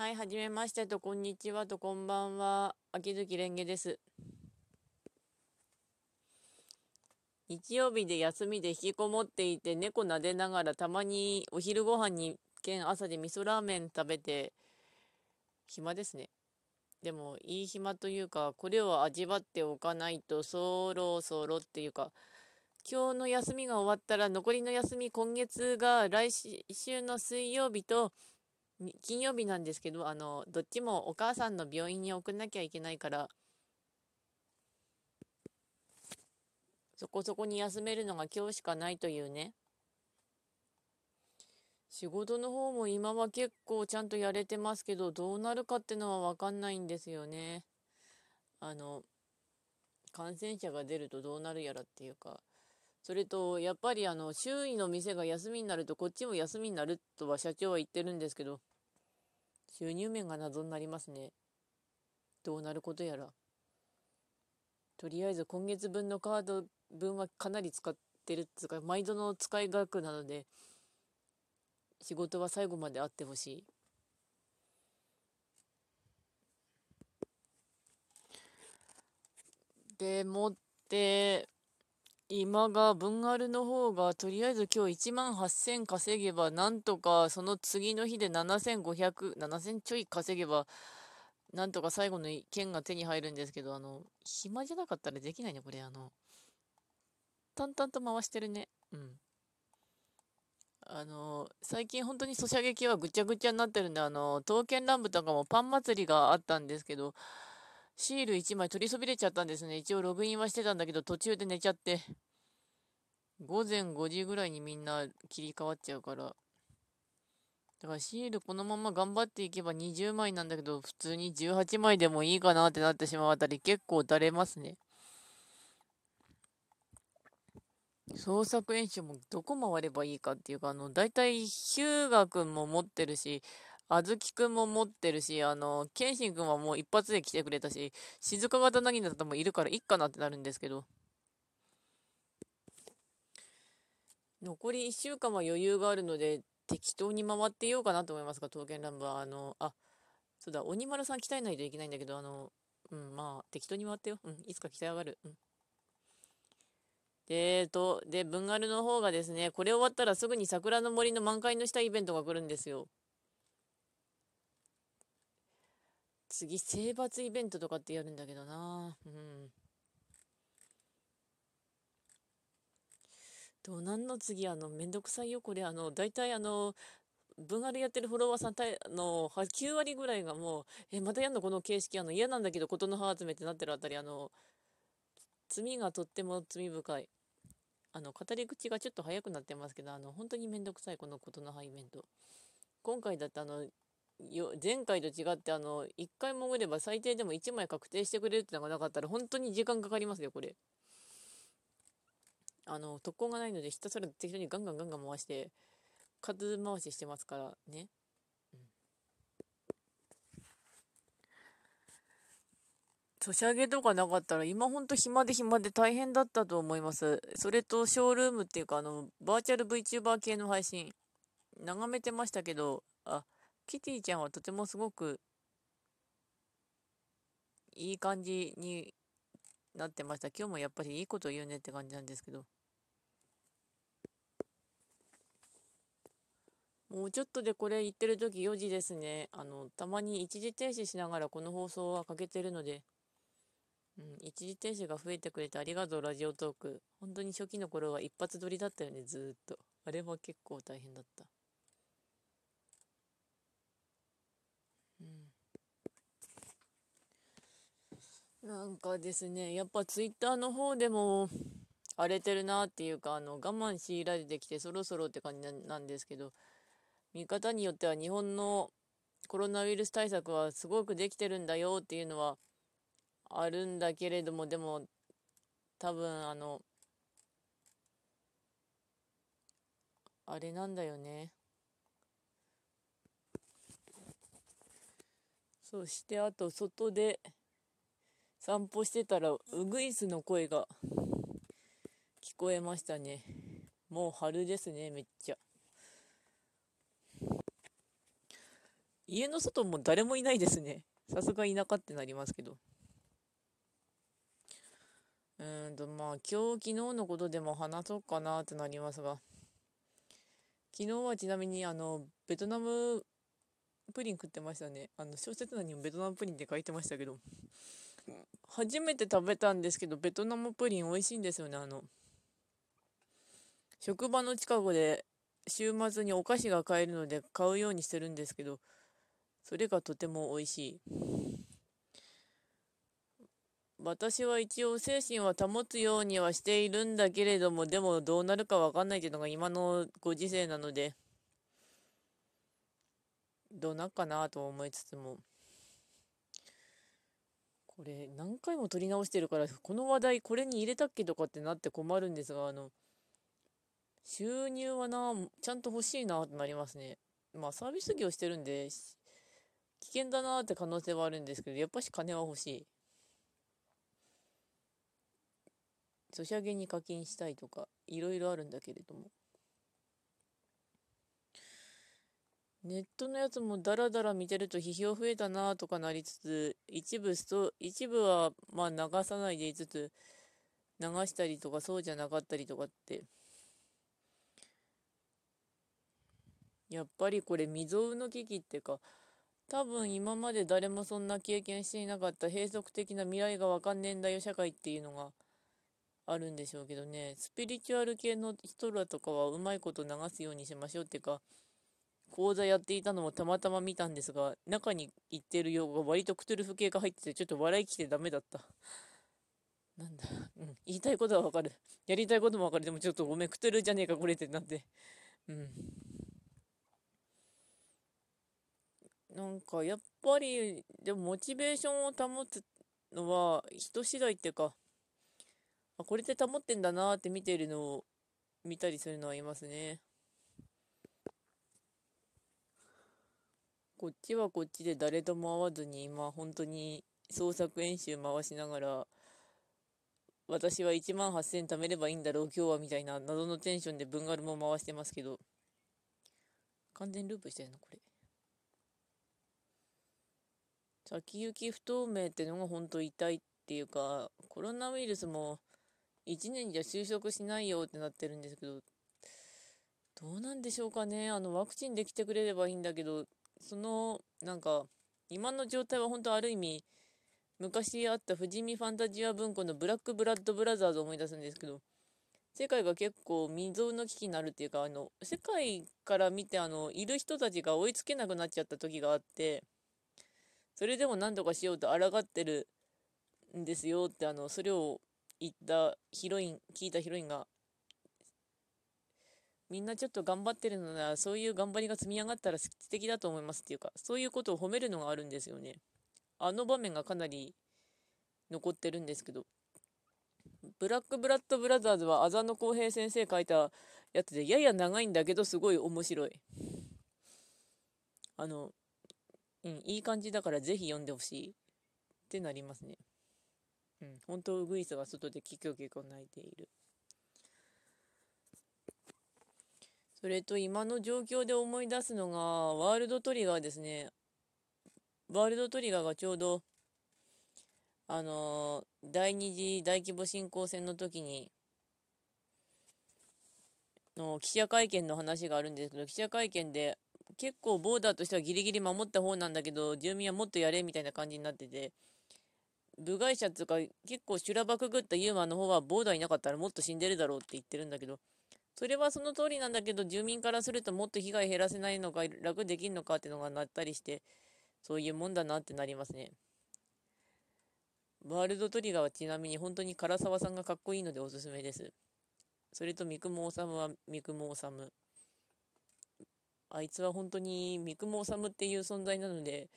はい、はじめましてと、こんにちはと、こんばんは。秋月蓮華です。日曜日で休みで引きこもっていて、猫撫でながら、たまにお昼ご飯に、兼朝で味噌ラーメン食べて、暇ですね。でも、いい暇というか、これを味わっておかないと、そろそろっていうか、今日の休みが終わったら、残りの休み、今月が来週の水曜日と、金曜日なんですけど、あの、どっちもお母さんの病院に送んなきゃいけないから、そこそこに休めるのが今日しかないというね。仕事の方も今は結構ちゃんとやれてますけど、どうなるかってのはわかんないんですよね。あの、感染者が出るとどうなるやらっていうか、それと、やっぱりあの、周囲の店が休みになると、こっちも休みになるとは社長は言ってるんですけど、収入面が謎になりますね。どうなることやら。とりあえず今月分のカード分はかなり使ってるっていうか、毎度の使い額なので、仕事は最後まであってほしい。でもって、今が文あるの方がとりあえず今日1万8000稼げばなんとかその次の日で7500、7000ちょい稼げばなんとか最後の剣が手に入るんですけど、あの、暇じゃなかったらできないね、これ。あの、淡々と回してるね。うん。あの、最近本当にソシャゲ系はぐちゃぐちゃになってるんで、あの、刀剣乱舞とかもパン祭りがあったんですけど、シール1枚取りそびれちゃったんですね。一応ログインはしてたんだけど、途中で寝ちゃって。午前5時ぐらいにみんな切り替わっちゃうから。だからシールこのまま頑張っていけば20枚なんだけど、普通に18枚でもいいかなってなってしまうあたり結構だれますね。創作演習もどこ回ればいいかっていうか、あの、大体、ヒューガ君も持ってるし、あずきくんも持ってるし、あの、ケンシンくんはもう一発で来てくれたし、静か型なぎだったもいるからいっかなってなるんですけど。残り1週間は余裕があるので、適当に回っていようかなと思いますが、刀剣乱舞は。あの、あ、そうだ、鬼丸さん鍛えないといけないんだけど、あの、うん、まあ、適当に回ってよ。うん、いつか鍛え上がる。うん。で、えっと、で、文丸の方がですね、これ終わったらすぐに桜の森の満開の下イベントが来るんですよ。次、征伐イベントとかってやるんだけどな。うん。どうなんの次、あの、めんどくさいよ、これ。あの、大体あの、文あるやってるフォロワーさんたの9割ぐらいがもう、え、またやんのこの形式、あの、嫌なんだけど、ことの葉集めってなってるあたり、あの、罪がとっても罪深い。あの、語り口がちょっと早くなってますけど、あの、本当にめんどくさい、このことの葉イベント。今回だってあの、よ前回と違ってあの1回潜れば最低でも1枚確定してくれるってのがなかったら本当に時間かかりますよこれ。あの特攻がないのでひたすら適当にガンガンガンガン回して数回ししてますからね、うん、ソシャゲとかなかったら今ほんと暇で暇で大変だったと思います。それとショールームっていうかあのバーチャル VTuber 系の配信眺めてましたけどあキティちゃんはとてもすごくいい感じになってました。今日もやっぱりいいこと言うねって感じなんですけど。もうちょっとでこれ言ってる時4時ですね。あの、たまに一時停止しながらこの放送はかけてるので、うん、一時停止が増えてくれてありがとう、ラジオトーク。本当に初期の頃は一発撮りだったよね、ずっと。あれは結構大変だった。なんかですね、やっぱツイッターの方でも荒れてるなっていうか、あの、我慢強いられてきてそろそろって感じなんですけど、見方によっては日本のコロナウイルス対策はすごくできてるんだよっていうのはあるんだけれども、でも多分あの、あれなんだよね。そしてあと外で散歩してたらウグイスの声が聞こえましたねもう春ですねめっちゃ家の外も誰もいないですね。さすが田舎ってなりますけど。うんと、まあ、今日、昨日のことでも話そうかなってなりますが、昨日はちなみに、あの、ベトナムプリン食ってましたね。あの、小説内にもベトナムプリンって書いてましたけど、初めて食べたんですけど、ベトナムプリン美味しいんですよね。あの、職場の近くで週末にお菓子が買えるので買うようにしてるんですけど、それがとても美味しい。私は一応精神は保つようにはしているんだけれども、でもどうなるかわかんないっていうのが今のご時世なので、どうなんかなと思いつつも、これ何回も撮り直してるから、この話題これに入れたっけとかってなって困るんですが、あの、収入はな、ちゃんと欲しいなとなりますね。まあサービス業してるんで、危険だなって可能性はあるんですけど、やっぱし金は欲しい。ソシャゲに課金したいとか、いろいろあるんだけれども。ネットのやつもダラダラ見てると批評増えたなとかなりつつ、一部スト、一部はまあ流さないでいつつ、流したりとかそうじゃなかったりとかって、やっぱりこれ未曾有の危機ってか、多分今まで誰もそんな経験していなかった閉塞的な未来がわかんねえんだよ社会っていうのがあるんでしょうけどね、スピリチュアル系の人らとかはうまいこと流すようにしましょうってか、講座やっていたのもたまたま見たんですが、中に言ってる用語が割とクトゥルフ系が入ってて、ちょっと笑いきてダメだった。なんだ、うん、言いたいことはわかる。やりたいこともわかる。でもちょっとごめん、クトゥルじゃねえか、これってなって。うん。なんか、やっぱり、でもモチベーションを保つのは人次第っていうか、あ、これって保ってんだなって見てるのを見たりするのはいますね。こっちはこっちで誰とも会わずに今本当に創作演習回しながら私は1万8000貯めればいいんだろう今日はみたいな謎のテンションで文ガルも回してますけど完全ループしてるのこれ先行き不透明ってのが本当痛いっていうかコロナウイルスも1年じゃ就職しないよってなってるんですけど、どうなんでしょうかね。あの、ワクチンできてくれればいいんだけど、その、なんか、今の状態は本当ある意味、昔あった富士見ファンタジア文庫のブラックブラッドブラザーズを思い出すんですけど、世界が結構未曾有の危機になるっていうか、あの、世界から見て、あの、いる人たちが追いつけなくなっちゃった時があって、それでも何とかしようと抗ってるんですよって、あの、それを言ったヒロイン、聞いたヒロインが、みんなちょっと頑張ってるのなら、そういう頑張りが積み上がったら素敵だと思いますっていうか、そういうことを褒めるのがあるんですよね。あの場面がかなり残ってるんですけど、ブラックブラッドブラザーズは浅野浩平先生書いたやつで、やや長いんだけど、すごい面白い。あの、うん、いい感じだからぜひ読んでほしいってなりますね。うん、本当ウグイスが外でキキョキョ鳴いている。それと今の状況で思い出すのが、ワールドトリガーですね。ワールドトリガーがちょうど、あの、第二次大規模侵攻戦の時に、の記者会見の話があるんですけど、記者会見で結構ボーダーとしてはギリギリ守った方なんだけど、住民はもっとやれみたいな感じになってて、部外者っていうか、結構修羅場くぐったユーマの方はボーダーいなかったらもっと死んでるだろうって言ってるんだけど、それはその通りなんだけど、住民からするともっと被害減らせないのか、楽できんのかってのがなったりして、そういうもんだなってなりますね。ワールドトリガーはちなみに本当に唐沢さんがかっこいいのでおすすめです。それと三雲治は三雲治。あいつは本当に三雲治っていう存在なので、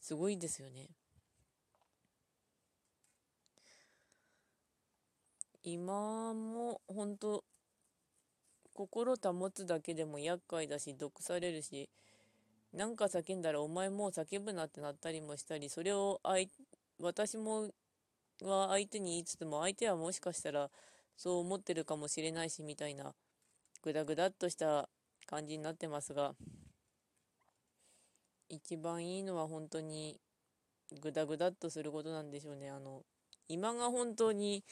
すごいですよね。今も本当心保つだけでも厄介だし毒されるしなんか叫んだらお前もう叫ぶなってなったりもしたりそれを私もは相手に言いつつも相手はもしかしたらそう思ってるかもしれないしみたいなグダグダっとした感じになってますが一番いいのは本当にグダグダっとすることなんでしょうね。あの、今が本当に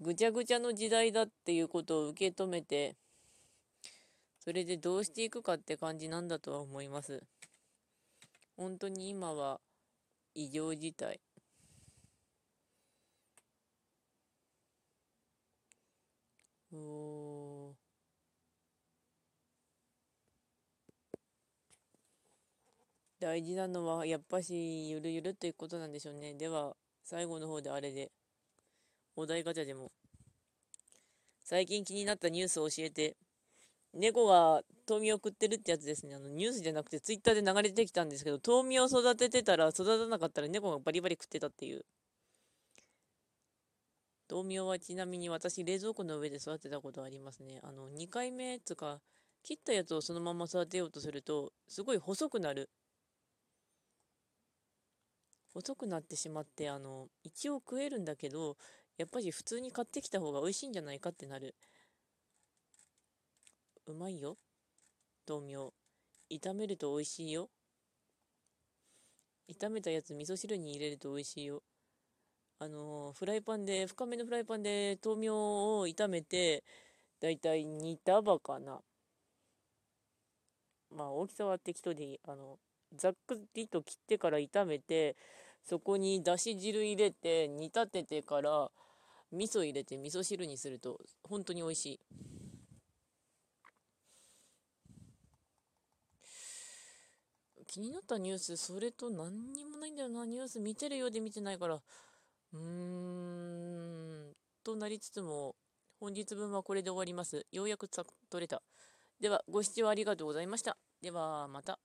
ぐちゃぐちゃの時代だっていうことを受け止めて、それでどうしていくかって感じなんだとは思います。本当に今は異常事態。お大事なのはやっぱしゆるゆるということなんでしょうね。では最後の方であれでお題ガチャでも最近気になったニュースを教えて猫が豆苗食ってるってやつですね。あのニュースじゃなくてツイッターで流れてきたんですけど豆苗を育ててたら育たなかったら猫がバリバリ食ってたっていう豆苗はちなみに私、冷蔵庫の上で育てたことありますね。あの、2回目つか、切ったやつをそのまま育てようとすると、すごい細くなる。細くなってしまって、あの、一応食えるんだけど、やっぱり普通に買ってきた方が美味しいんじゃないかってなる。うまいよ。豆苗。炒めると美味しいよ。炒めたやつ味噌汁に入れると美味しいよ。あのフライパンで、深めのフライパンで豆苗を炒めて、だいたい2束かな。まあ大きさは適当でいい。あの、ざっくりと切ってから炒めて、そこにだし汁入れて、煮立ててから、味噌入れて味噌汁にすると、本当に美味しい。気になったニュース、それと何にもないんだよな。ニュース見てるようで見てないから。うーん、となりつつも、本日分はこれで終わります。ようやく取れた。では、ご視聴ありがとうございました。では、また。